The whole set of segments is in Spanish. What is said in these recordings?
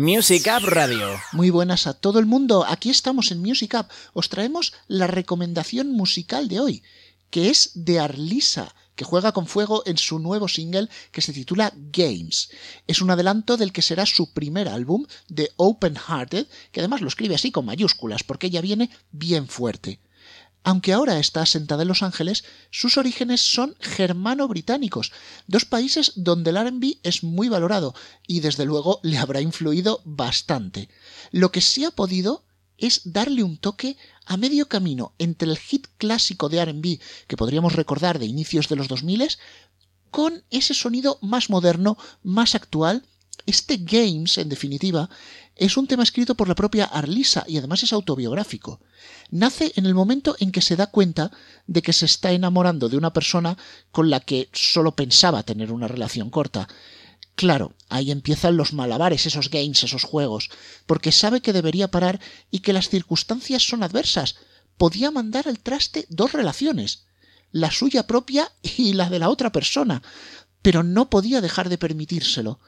Music Up Radio. Muy buenas a todo el mundo. Aquí estamos en Music Up. Os traemos la recomendación musical de hoy, que es de Arlisa, que juega con fuego en su nuevo single que se titula Games. Es un adelanto del que será su primer álbum, The Open Hearted, que además lo escribe así con mayúsculas, porque ella viene bien fuerte. Aunque ahora está asentada en Los Ángeles, sus orígenes son germano-británicos, dos países donde el RB es muy valorado y desde luego le habrá influido bastante. Lo que sí ha podido es darle un toque a medio camino entre el hit clásico de RB que podríamos recordar de inicios de los 2000 con ese sonido más moderno, más actual este Games, en definitiva, es un tema escrito por la propia Arlisa y además es autobiográfico. Nace en el momento en que se da cuenta de que se está enamorando de una persona con la que solo pensaba tener una relación corta. Claro, ahí empiezan los malabares, esos games, esos juegos, porque sabe que debería parar y que las circunstancias son adversas. Podía mandar al traste dos relaciones, la suya propia y la de la otra persona, pero no podía dejar de permitírselo.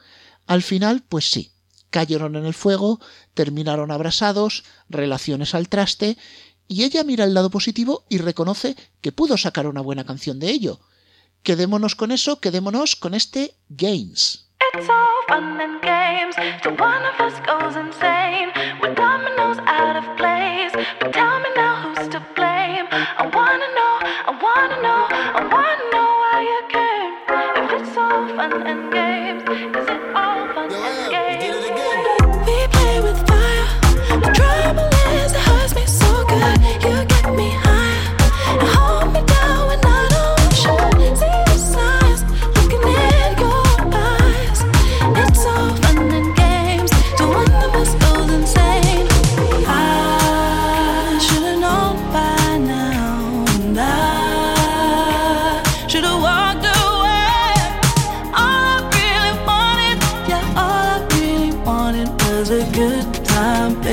Al final, pues sí, cayeron en el fuego, terminaron abrasados, relaciones al traste, y ella mira el lado positivo y reconoce que pudo sacar una buena canción de ello. Quedémonos con eso, quedémonos con este Games. All fun and games, is it all fun and games?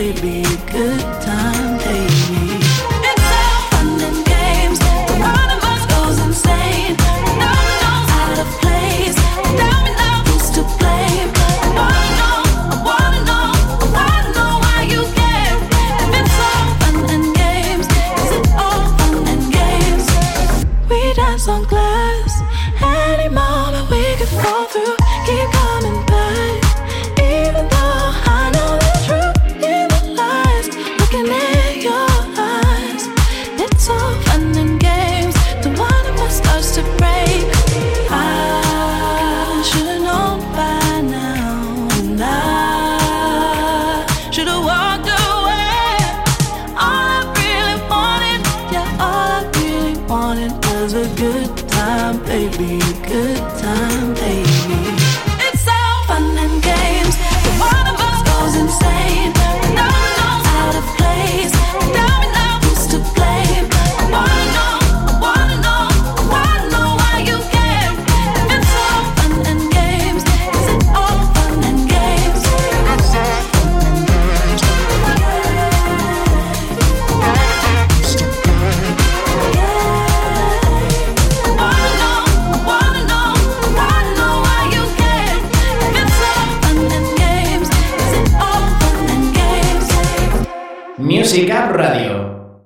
Good time, baby. It's all fun and games. One of us goes insane. Dominoes out of place. Now who's to blame. I wanna know, I wanna know, I wanna know why you came. If it's all fun and games, is it all fun and games? We dance on glass. Any moment we could fall through. Keep coming back. Even though wanted was a good time, baby, good time, baby. It's all fun and games. Music Up Radio.